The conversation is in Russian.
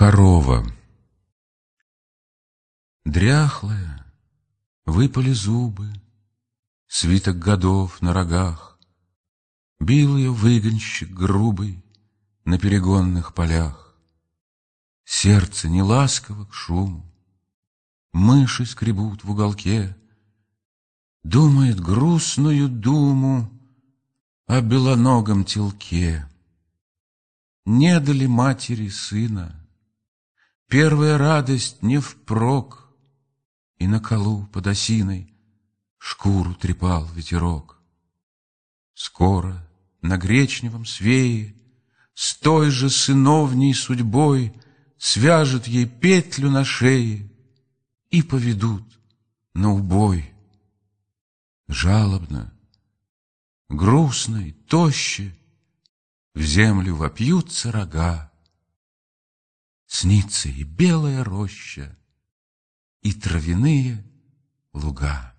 Корова. Дряхлая, выпали зубы, Свиток годов на рогах, Бил ее выгонщик грубый На перегонных полях. Сердце не ласково к шуму, Мыши скребут в уголке, Думает грустную думу О белоногом телке. Не дали матери сына, Первая радость не впрок, И на колу под осиной Шкуру трепал ветерок. Скоро на гречневом свее С той же сыновней судьбой Свяжут ей петлю на шее И поведут на убой. Жалобно, грустно и тоще В землю вопьются рога, Снится и белая роща, и травяные луга.